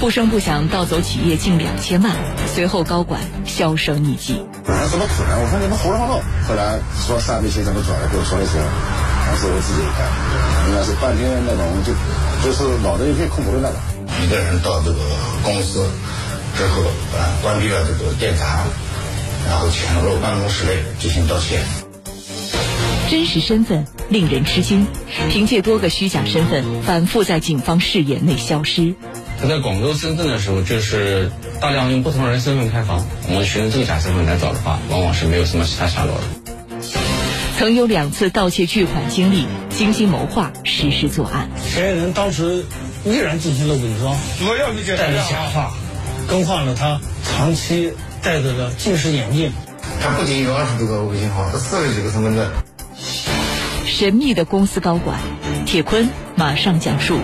不声不响盗走企业近两千万，随后高管销声匿迹。我说怎么可能？我说你们胡说八道。后来说三笔钱怎么转来给我说的时候，当时我自己干，应该是半天那种就就是脑袋一片空白的那种。一个人到这个公司之后，呃，关闭了这个电闸，然后潜入办公室内进行盗窃。真实身份令人吃惊，凭借多个虚假身份，反复在警方视野内消失。他在广州、深圳的时候，就是大量用不同人身份开房。我们寻着这个假身份来找的话，往往是没有什么其他下落的。曾有两次盗窃巨款经历，精心谋划，实施作案。嫌疑人当时依然进行了伪装，主要戴着假发，更换了他长期戴着的近视眼镜。他不仅有二十多个微信号，他四十几个身份证。神秘的公司高管，铁坤马上讲述。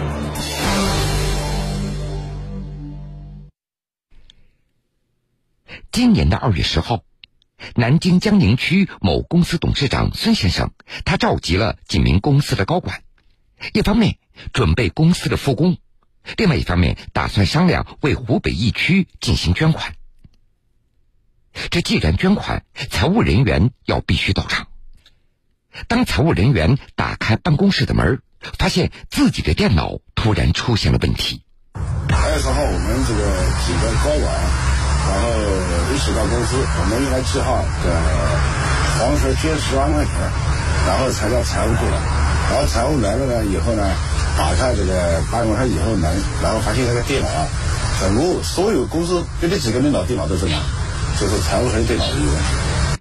今年的二月十号，南京江宁区某公司董事长孙先生，他召集了几名公司的高管，一方面准备公司的复工，另外一方面打算商量为湖北疫区进行捐款。这既然捐款，财务人员要必须到场。当财务人员打开办公室的门，发现自己的电脑突然出现了问题。二月十号，我们这个几个高管。然后一起到公司，我们应该计划的黄蛇捐十万块钱，然后才叫财务过来。然后财务来了呢以后呢，打开这个办公室以后门，然后发现那个电脑啊，整个所有公司就这几个领导电脑都是满，就是财务和电脑有问题。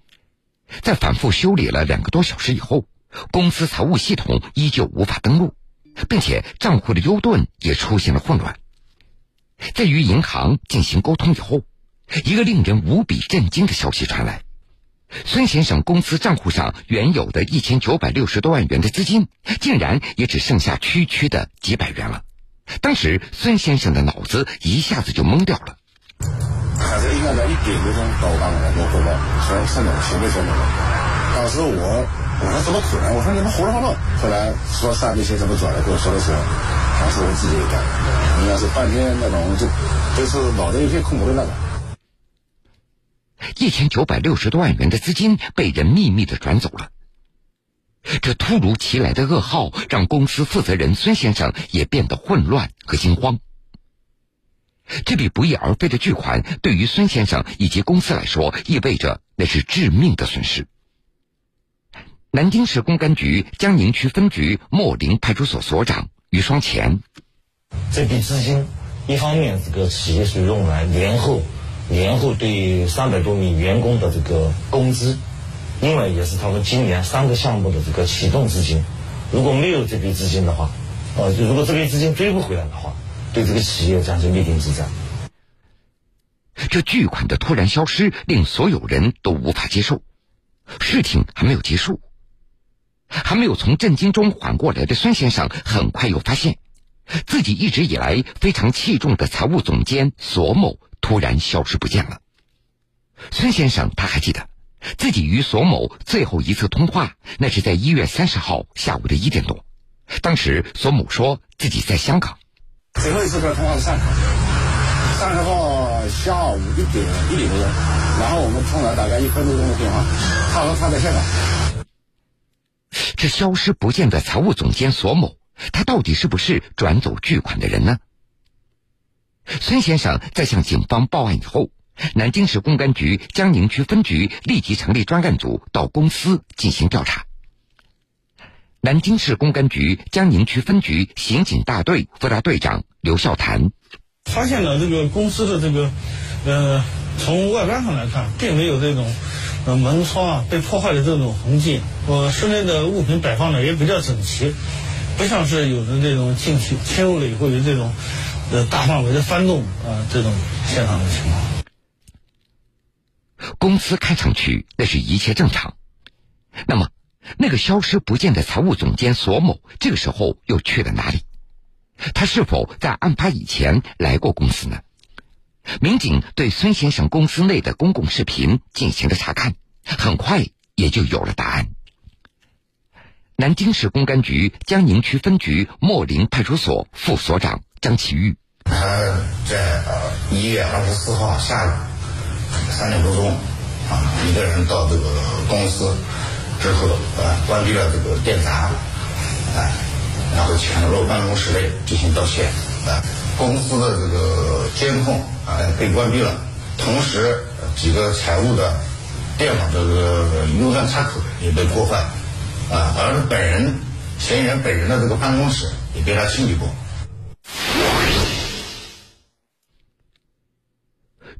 在反复修理了两个多小时以后，公司财务系统依旧无法登录，并且账户的优盾也出现了混乱。在与银行进行沟通以后。一个令人无比震惊的消息传来：孙先生公司账户上原有的一千九百六十多万元的资金，竟然也只剩下区区的几百元了。当时，孙先生的脑子一下子就懵掉了。还是应该在一点多钟到我办公室给我汇报，说现在钱被收走了。当时我我说怎么可能？我说你们胡说八道。后来说三笔钱怎么转来跟我说的时候，当时我自己一看，应该是半天那种就就是脑袋一片空白的那种。一千九百六十多万元的资金被人秘密的转走了，这突如其来的噩耗让公司负责人孙先生也变得混乱和惊慌。这笔不翼而飞的巨款对于孙先生以及公司来说，意味着那是致命的损失。南京市公安局江宁区分局莫林派出所所长于双前，这笔资金一方面这个企业是用来年后。年后对三百多名员工的这个工资，另外也是他们今年三个项目的这个启动资金。如果没有这笔资金的话，呃，如果这笔资金追不回来的话，对这个企业将是灭顶之灾。这巨款的突然消失令所有人都无法接受。事情还没有结束，还没有从震惊中缓过来的孙先生，很快又发现自己一直以来非常器重的财务总监索某。突然消失不见了。孙先生他还记得，自己与索某最后一次通话，那是在一月三十号下午的一点多。当时索某说自己在香港。最后一次通话是三十号，三十号下午一点一点多钟，然后我们通了大概一分多钟的电话，他说他在香港。这消失不见的财务总监索某，他到底是不是转走巨款的人呢？孙先生在向警方报案以后，南京市公安局江宁区分局立即成立专案组到公司进行调查。南京市公安局江宁区分局刑警大队副大队长刘孝谈发现了这个公司的这个，呃，从外观上来看，并没有这种呃门窗啊被破坏的这种痕迹，呃，室内的物品摆放的也比较整齐，不像是有的这种进去侵入了以后有这种。呃，大范围的翻动啊，这种现场的情况。公司看上去那是一切正常，那么那个消失不见的财务总监索某，这个时候又去了哪里？他是否在案发以前来过公司呢？民警对孙先生公司内的公共视频进行了查看，很快也就有了答案。南京市公安局江宁区分局莫林派出所副所长。张启玉，他在呃一月二十四号下午三点多钟，啊，一个人到这个公司之后，呃，关闭了这个电闸，啊，然后潜入办公室内进行盗窃，啊，公司的这个监控啊被关闭了，同时几个财务的电脑的这个幽端插口也被破坏，啊，而本人嫌疑人本人的这个办公室也被他清理过。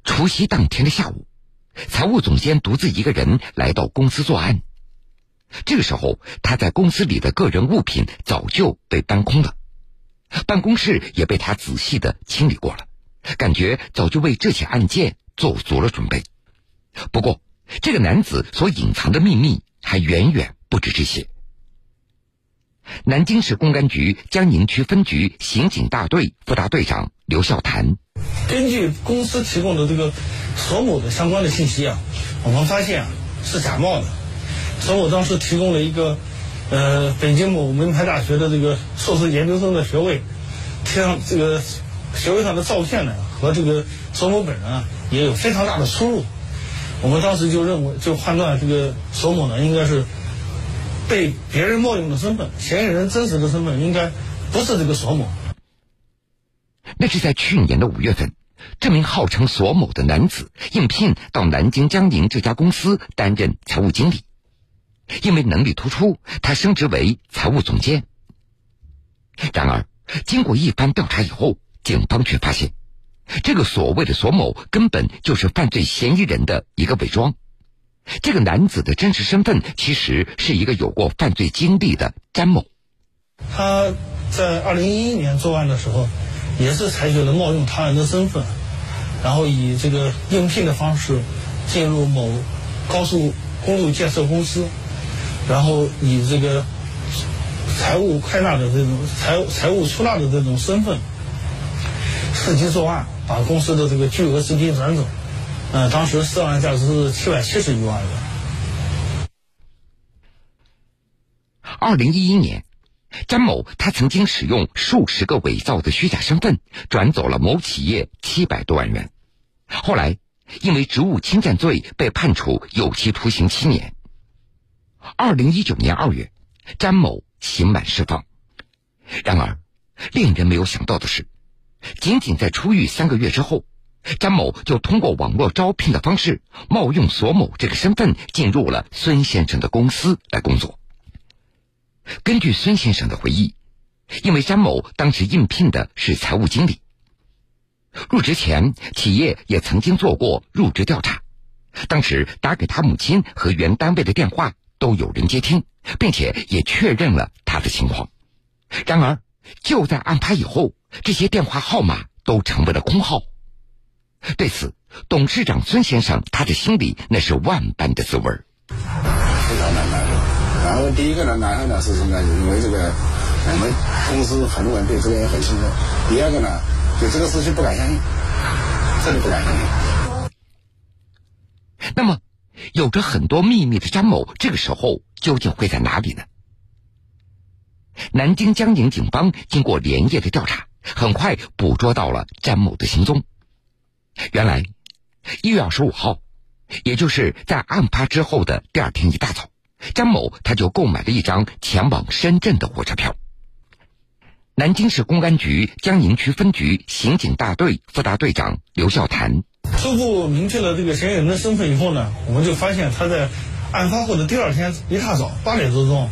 除夕当天的下午，财务总监独自一个人来到公司作案。这个时候，他在公司里的个人物品早就被搬空了，办公室也被他仔细的清理过了，感觉早就为这起案件做足了准备。不过，这个男子所隐藏的秘密还远远不止这些。南京市公安局江宁区分局刑警大队副大队长刘笑谈：根据公司提供的这个索某的相关的信息啊，我们发现啊是假冒的。索某当时提供了一个呃北京某名牌大学的这个硕士研究生的学位，贴上这个学位上的照片呢和这个索某本人啊也有非常大的出入。我们当时就认为就判断这个索某呢应该是。被别人冒用的身份，嫌疑人真实的身份应该不是这个索某。那是在去年的五月份，这名号称索某的男子应聘到南京江宁这家公司担任财务经理，因为能力突出，他升职为财务总监。然而，经过一番调查以后，警方却发现，这个所谓的索某根本就是犯罪嫌疑人的一个伪装。这个男子的真实身份其实是一个有过犯罪经历的詹某。他在二零一一年作案的时候，也是采取了冒用他人的身份，然后以这个应聘的方式进入某高速公路建设公司，然后以这个财务快纳的这种财财务出纳的这种身份，伺机作案，把公司的这个巨额资金转走。嗯，当时涉案价值是七百七十余万元。二零一一年，詹某他曾经使用数十个伪造的虚假身份，转走了某企业七百多万元。后来，因为职务侵占罪被判处有期徒刑七年。二零一九年二月，詹某刑满释放。然而，令人没有想到的是，仅仅在出狱三个月之后。詹某就通过网络招聘的方式，冒用索某这个身份，进入了孙先生的公司来工作。根据孙先生的回忆，因为詹某当时应聘的是财务经理，入职前企业也曾经做过入职调查，当时打给他母亲和原单位的电话都有人接听，并且也确认了他的情况。然而，就在案发以后，这些电话号码都成为了空号。对此，董事长孙先生他的心里那是万般的滋味非常难难受。然后第一个呢，难受呢是什么呢？因为这个我们公司很多人对这个也很信任。第二个呢，对这个事情不敢相信，真的不敢相信。那么，有着很多秘密的张某，这个时候究竟会在哪里呢？南京江宁警方经过连夜的调查，很快捕捉到了詹某的行踪。原来，一月二十五号，也就是在案发之后的第二天一大早，张某他就购买了一张前往深圳的火车票。南京市公安局江宁区分局刑警大队副大队长刘笑谈：初步明确了这个嫌疑人的身份以后呢，我们就发现他在案发后的第二天一大早八点多钟，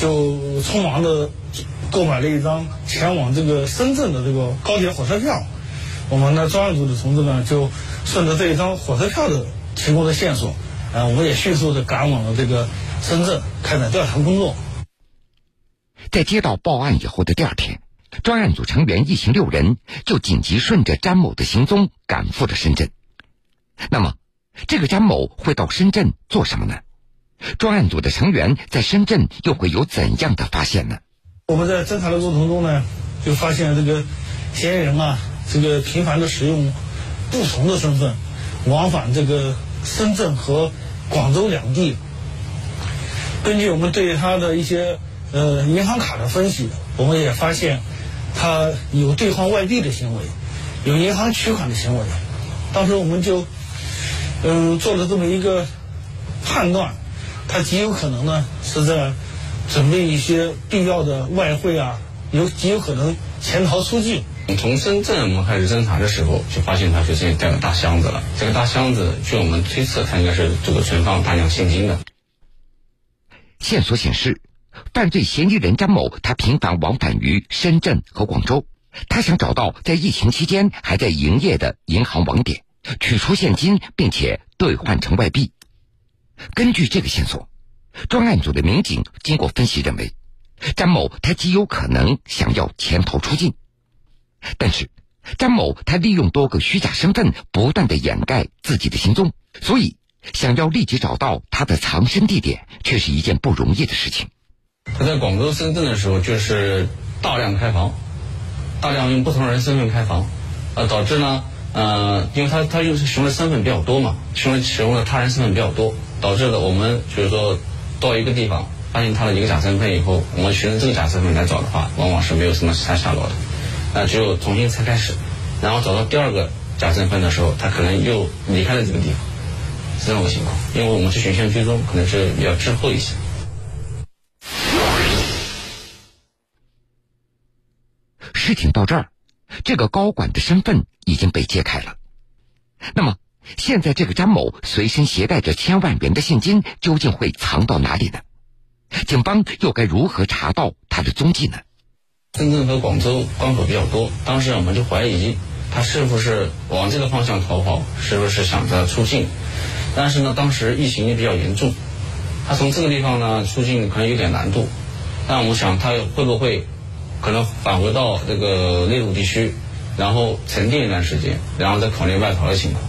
就匆忙的购买了一张前往这个深圳的这个高铁火车票。我们的专案组的同志呢，就顺着这一张火车票的提供的线索，呃，我们也迅速的赶往了这个深圳，开展调查工作。在接到报案以后的第二天，专案组成员一行六人就紧急顺着詹某的行踪赶赴了深圳。那么，这个詹某会到深圳做什么呢？专案组的成员在深圳又会有怎样的发现呢？我们在侦查的过程中呢，就发现这个嫌疑人啊。这个频繁的使用不同的身份往返这个深圳和广州两地。根据我们对他的一些呃银行卡的分析，我们也发现他有兑换外币的行为，有银行取款的行为。当时我们就嗯做了这么一个判断，他极有可能呢是在准备一些必要的外汇啊，有极有可能潜逃出境。从深圳我们开始侦查的时候，就发现他随身带了大箱子了。这个大箱子，据我们推测，他应该是这个存放大量现金的。线索显示，犯罪嫌疑人张某他频繁往返于深圳和广州，他想找到在疫情期间还在营业的银行网点，取出现金，并且兑换成外币。根据这个线索，专案组的民警经过分析认为，张某他极有可能想要潜逃出境。但是，张某他利用多个虚假身份，不断的掩盖自己的行踪，所以想要立即找到他的藏身地点，却是一件不容易的事情。他在广州、深圳的时候，就是大量开房，大量用不同人身份开房，呃，导致呢，呃，因为他他又是使用的身份比较多嘛，使用使用的他人身份比较多，导致了我们就是说到一个地方发现他的一个假身份以后，我们循着这个假身份来找的话，往往是没有什么其他下落的。那只有重新才开始，然后找到第二个假身份的时候，他可能又离开了这个地方，是这种情况。因为我们是选项追踪，可能是比较滞后一些。事情到这儿，这个高管的身份已经被揭开了。那么，现在这个张某随身携带着千万元的现金，究竟会藏到哪里呢？警方又该如何查到他的踪迹呢？深圳和广州关口比较多，当时我们就怀疑他是不是往这个方向逃跑，是不是想着出境？但是呢，当时疫情也比较严重，他从这个地方呢出境可能有点难度。但我们想，他会不会可能返回到这个内陆地区，然后沉淀一段时间，然后再考虑外逃的情况？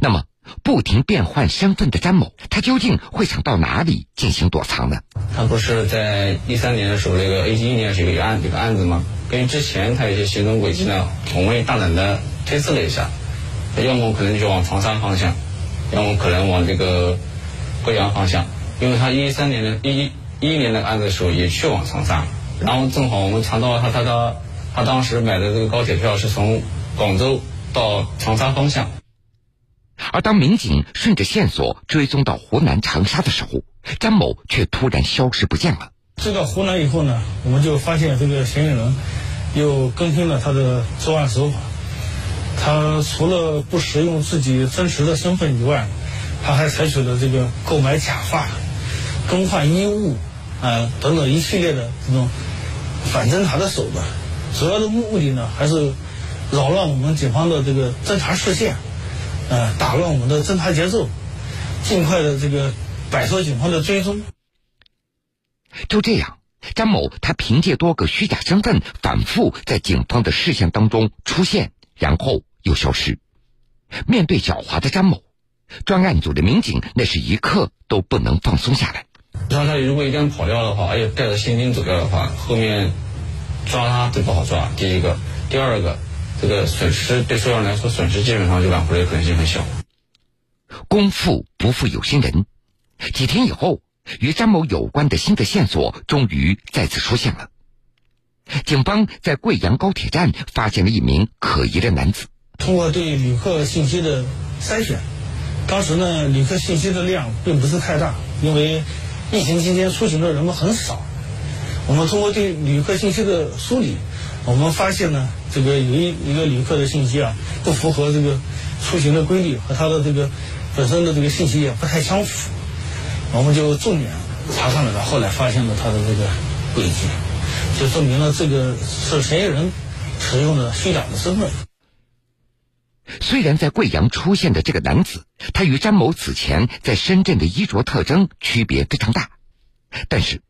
那么？不停变换身份的詹某，他究竟会想到哪里进行躲藏呢？他不是在一三年的时候，那个 A 一年是有一个案，这个案子吗？根据之前他有些行踪轨迹呢，我们也大胆的推测了一下，要么可能就往长沙方向，要么可能往这个贵阳方向，因为他一三年的一一一年的案子的时候也去往长沙，然后正好我们查到他他他他当时买的这个高铁票是从广州到长沙方向。而当民警顺着线索追踪到湖南长沙的时候，张某却突然消失不见了。追到湖南以后呢，我们就发现这个嫌疑人又更新了他的作案手法。他除了不使用自己真实的身份以外，他还采取了这个购买假发、更换衣物啊等等一系列的这种反侦查的手段。主要的目的呢，还是扰乱我们警方的这个侦查视线。呃，打乱我们的侦查节奏，尽快的这个摆脱警方的追踪。就这样，张某他凭借多个虚假身份，反复在警方的视线当中出现，然后又消失。面对狡猾的张某，专案组的民警那是一刻都不能放松下来。让他如果一旦跑掉的话，而且带着现金走掉的话，后面抓他都不好抓。第一个，第二个。这个损失对受害人来说，损失基本上就挽回的可能性很小。功夫不负有心人，几天以后，与张某有关的新的线索终于再次出现了。警方在贵阳高铁站发现了一名可疑的男子。通过对旅客信息的筛选，当时呢，旅客信息的量并不是太大，因为疫情期间出行的人们很少。我们通过对旅客信息的梳理。我们发现呢，这个有一一个旅客的信息啊，不符合这个出行的规律，和他的这个本身的这个信息也不太相符，我们就重点查看了他，后来发现了他的这个轨迹，就说明了这个是嫌疑人使用的虚假的身份。虽然在贵阳出现的这个男子，他与张某此前在深圳的衣着特征区别非常大，但是。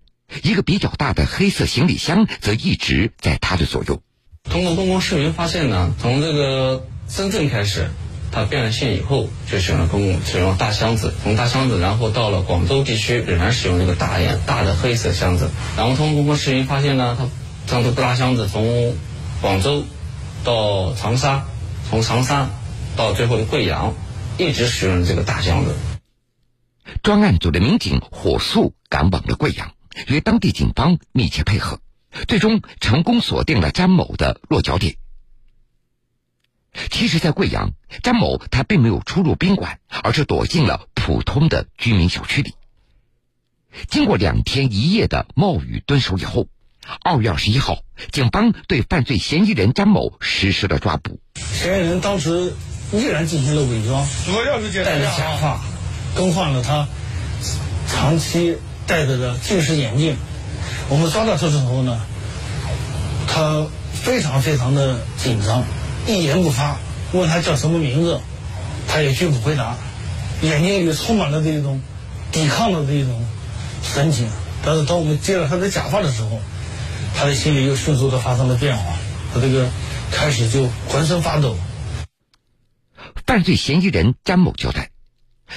一个比较大的黑色行李箱则一直在他的左右。通过公共视频发现呢，从这个深圳开始，他变了性以后，就使用了公共使用大箱子，从大箱子，然后到了广州地区，仍然使用这个大眼大的黑色箱子。然后通过公共视频发现呢，他这个大箱子从广州到长沙，从长沙到最后的贵阳，一直使用这个大箱子。专案组的民警火速赶往了贵阳。与当地警方密切配合，最终成功锁定了詹某的落脚点。其实，在贵阳，詹某他并没有出入宾馆，而是躲进了普通的居民小区里。经过两天一夜的冒雨蹲守以后，二月二十一号，警方对犯罪嫌疑人詹某实施了抓捕。嫌疑人当时依然进行了伪装，主要是戴着假发，更换了他长期戴着的近视眼镜。我们抓到他的时候呢，他非常非常的紧张。一言不发，问他叫什么名字，他也拒不回答，眼睛里充满了这种抵抗的这种神情。但是当我们揭了他的假发的时候，他的心里又迅速的发生了变化，他这个开始就浑身发抖。犯罪嫌疑人詹某交代，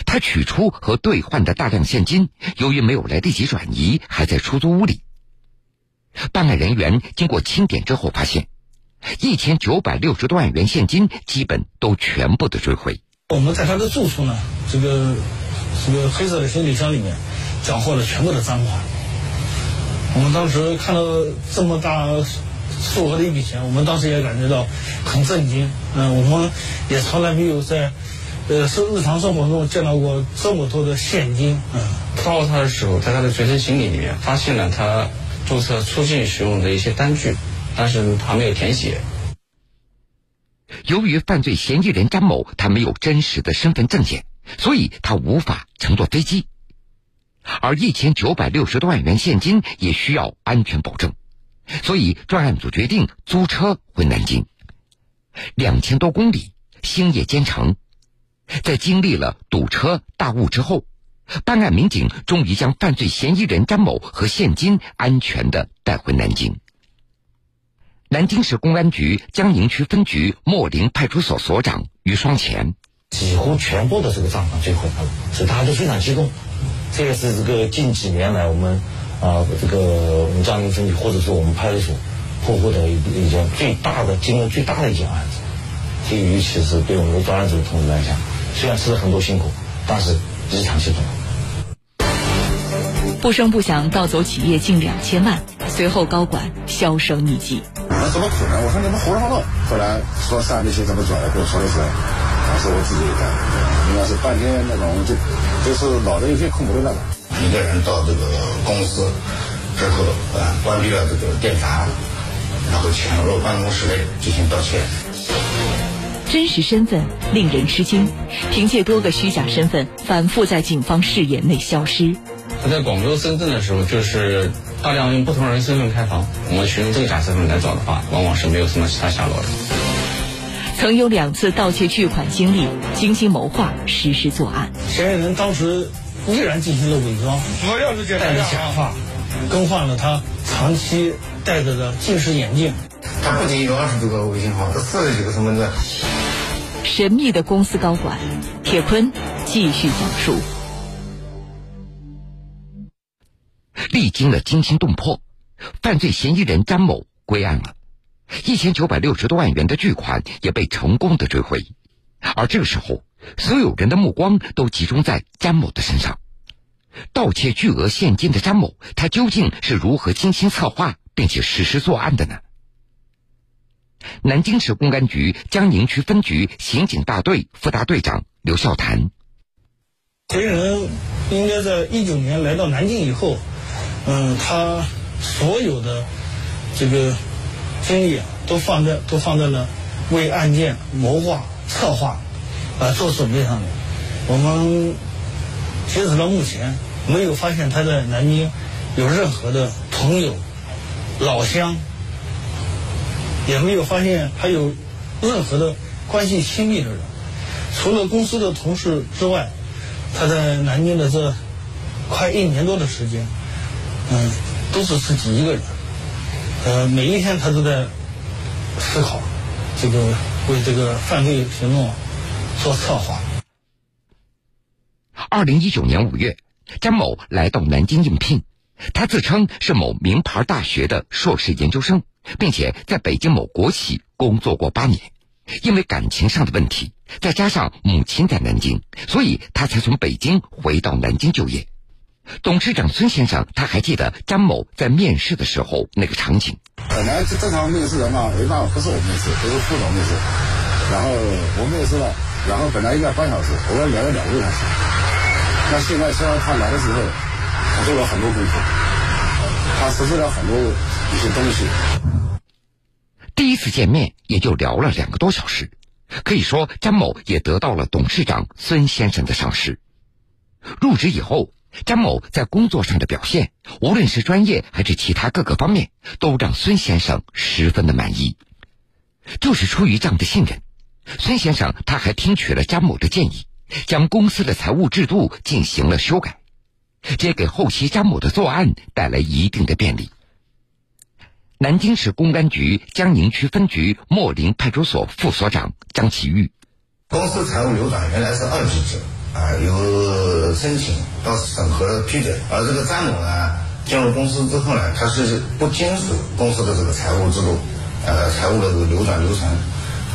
他取出和兑换的大量现金，由于没有来得及转移，还在出租屋里。办案人员经过清点之后发现。一千九百六十多万元现金基本都全部的追回。我们在他的住处呢，这个这个黑色的行李箱里面缴获了全部的赃款。我们当时看到这么大数额的一笔钱，我们当时也感觉到很震惊。嗯，我们也从来没有在呃是日常生活中见到过这么多的现金。嗯，抓获他的时候，在他的随身行李里面发现了他注册出境使用的一些单据。但是他没有填写。由于犯罪嫌疑人张某他没有真实的身份证件，所以他无法乘坐飞机，而一千九百六十多万元现金也需要安全保证，所以专案组决定租车回南京。两千多公里，星夜兼程，在经历了堵车、大雾之后，办案民警终于将犯罪嫌疑人张某和现金安全的带回南京。南京市公安局江宁区分局莫陵派出所所长于双前，几乎全部的这个账款追回来了，所以大家都非常激动。这也是这个近几年来我们啊这个我们江宁分局或者说我们派出所破获的一一件最大的金额最大的一件案子。这尤其是对我们的专案组的同志来讲，虽然吃了很多辛苦，但是日常激动。不声不响盗走企业近两千万，随后高管销声匿迹。那怎么可能？我说你们胡说八道。后来说上那些怎么转的，跟我说的是，当时我自己干，应该是半天那种，就就是脑子有些空白的那种。一个人到这个公司之后，啊，关闭了这个电闸，然后潜入办公室内进行盗窃。真实身份令人吃惊，凭借多个虚假身份反复在警方视野内消失。他在广州、深圳的时候，就是大量用不同人身份开房。我们使用这个假身份来找的话，往往是没有什么其他下落的。曾有两次盗窃巨款经历，精心谋划实施作案。嫌疑人当时依然进行了伪装，戴着假发，更换了他长期戴着的近视眼镜。他不仅有二十多个微信号，他四十几个身份证。神秘的公司高管，铁坤继续讲述。历经了惊心动魄，犯罪嫌疑人张某归案了，一千九百六十多万元的巨款也被成功的追回。而这个时候，所有人的目光都集中在张某的身上。盗窃巨额现金的张某，他究竟是如何精心策划并且实施作案的呢？南京市公安局江宁区分局刑警大队副大队长刘笑谈：嫌疑人应该在一九年来到南京以后。嗯，他所有的这个精力啊，都放在都放在了为案件谋划、策划、啊做准备上面。我们截止到目前，没有发现他在南京有任何的朋友、老乡，也没有发现他有任何的关系亲密的人。除了公司的同事之外，他在南京的这快一年多的时间。嗯，都是自己一个人。呃，每一天他都在思考，这个为这个犯罪行动做策划。二零一九年五月，张某来到南京应聘，他自称是某名牌大学的硕士研究生，并且在北京某国企工作过八年。因为感情上的问题，再加上母亲在南京，所以他才从北京回到南京就业。董事长孙先生，他还记得张某在面试的时候那个场景。本来是正常面试人嘛，一般不是我面试，都是副总面试。然后我们也知道，然后本来应该半小时，我们聊了两个小时。那现在虽然他来的时候，他做了很多工作，他实施了很多一些东西。第一次见面也就聊了两个多小时，可以说张某也得到了董事长孙先生的赏识。入职以后，张某在工作上的表现，无论是专业还是其他各个方面，都让孙先生十分的满意。就是出于这样的信任，孙先生他还听取了张某的建议，将公司的财务制度进行了修改，这也给后期张某的作案带来一定的便利。南京市公安局江宁区分局莫林派出所副所长张奇玉，公司财务流转原来是二级制啊，由申请到审核批准，而这个张某呢进入公司之后呢，他是不遵守公司的这个财务制度。呃，财务的这个流转流程，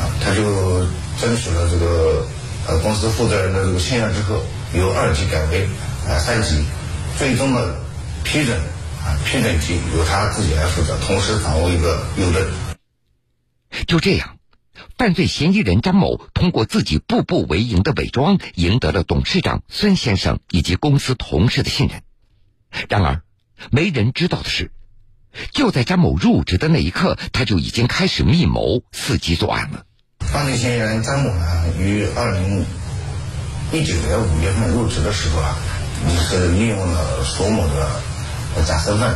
啊，他就争取了这个呃公司负责人的这个信任之后，由二级改为呃三级，最终的批准啊批准级由他自己来负责，同时掌握一个优等。就这样，犯罪嫌疑人张某通过自己步步为营的伪装，赢得了董事长孙先生以及公司同事的信任。然而，没人知道的是。就在张某入职的那一刻，他就已经开始密谋伺机作案了。犯罪嫌疑人张某呢，于二零一九年五月份入职的时候啊，是利用了索某的假身份，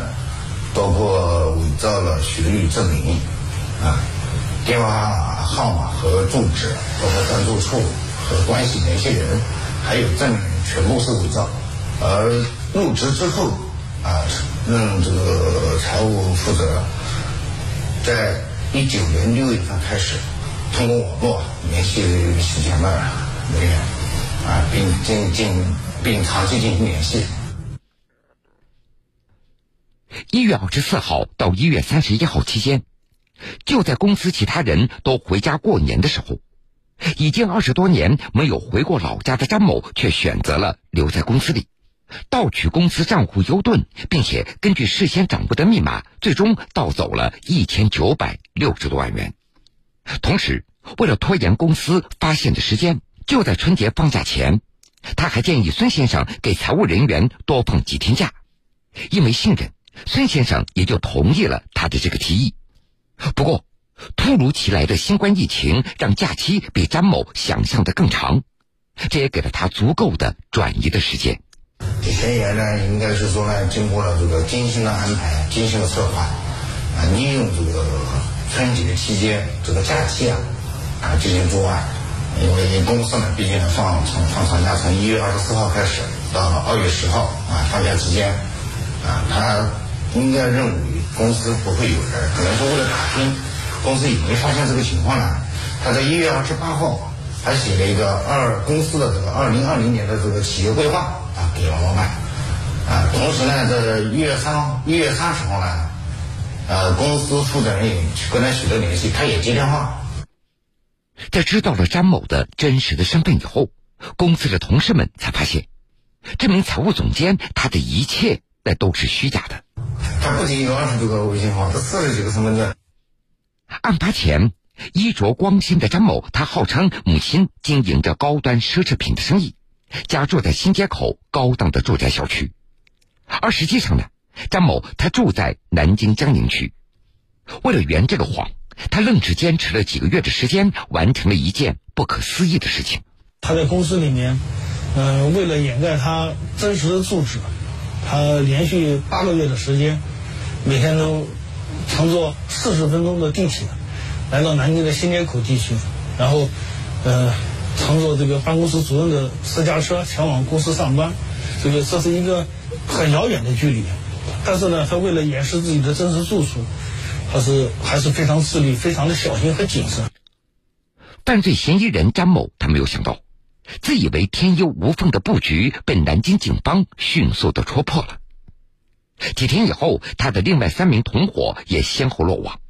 包括伪造了学历证明啊、电话号码和住址，包括暂住处和关系联系人，还有证明全部是伪造。而入职之后啊。任这个财务负责人，在一九年六月份开始，通过网络联系洗钱的人员，啊，并进进并长期进行联系。一月二十四号到一月三十一号期间，就在公司其他人都回家过年的时候，已经二十多年没有回过老家的张某，却选择了留在公司里。盗取公司账户 U 盾，并且根据事先掌握的密码，最终盗走了一千九百六十多万元。同时，为了拖延公司发现的时间，就在春节放假前，他还建议孙先生给财务人员多放几天假。因为信任，孙先生也就同意了他的这个提议。不过，突如其来的新冠疫情让假期比詹某想象的更长，这也给了他足够的转移的时间。这嫌疑人呢，应该是说呢，经过了这个精心的安排、精心的策划，啊，利用这个春节期间这个假期啊，啊进行作案。因为公司呢，毕竟放从放长假，从一月二十四号开始到二月十号啊放假期间，啊，他应该认为公司不会有人，可能是为了打听公司有没有发现这个情况呢。他在一月二十八号还写了一个二公司的这个二零二零年的这个企业规划。啊，给王老板啊，同时呢，这一月三一月三十号呢，呃，公司负责人也跟他取得联系，他也接电话。在知道了张某的真实的身份以后，公司的同事们才发现，这名财务总监他的一切那都是虚假的。他不仅有二十多个微信号，他四十几个身份证。案发前，衣着光鲜的张某，他号称母亲经营着高端奢侈品的生意。家住在新街口高档的住宅小区，而实际上呢，张某他住在南京江宁区。为了圆这个谎，他愣是坚持了几个月的时间，完成了一件不可思议的事情。他在公司里面，嗯，为了掩盖他真实的住址，他连续八个月的时间，每天都乘坐四十分钟的地铁，来到南京的新街口地区，然后，呃。乘坐这个办公室主任的私家车前往公司上班，这个这是一个很遥远的距离，但是呢，他为了掩饰自己的真实住处，他是还是非常自律、非常的小心和谨慎。犯罪嫌疑人张某，他没有想到，自以为天衣无缝的布局被南京警方迅速的戳破了。几天以后，他的另外三名同伙也先后落网。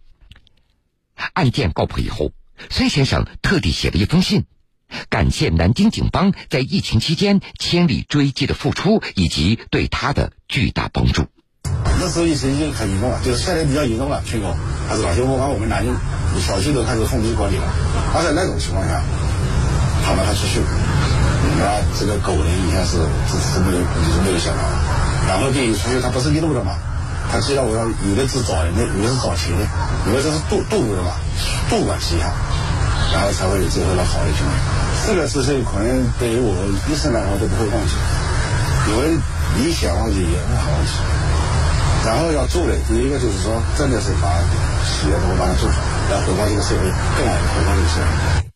案件告破以后，孙先生特地写了一封信。感谢南京警方在疫情期间千里追击的付出，以及对他的巨大帮助。那时候疫情已经很严重了，就是现在比较严重了，全国还是哪些？我把我们南京小区都开始封闭管理了，而在那种情况下，他们还出去，那这个狗的影响是是是没有就是没有想到。然后第一出去，他不是一路的嘛，他既然我要有的是找人的，有的是找钱的，有的这是渡渡过的嘛，渡过其下，然后才会有最后的好的情况。这个事情可能对于我一生来说都不会忘记，因为你想忘记也不好忘记。然后要做的第一个就是说，真的是把企业都把它做好，要回报这个社会，更好的回报这个社会。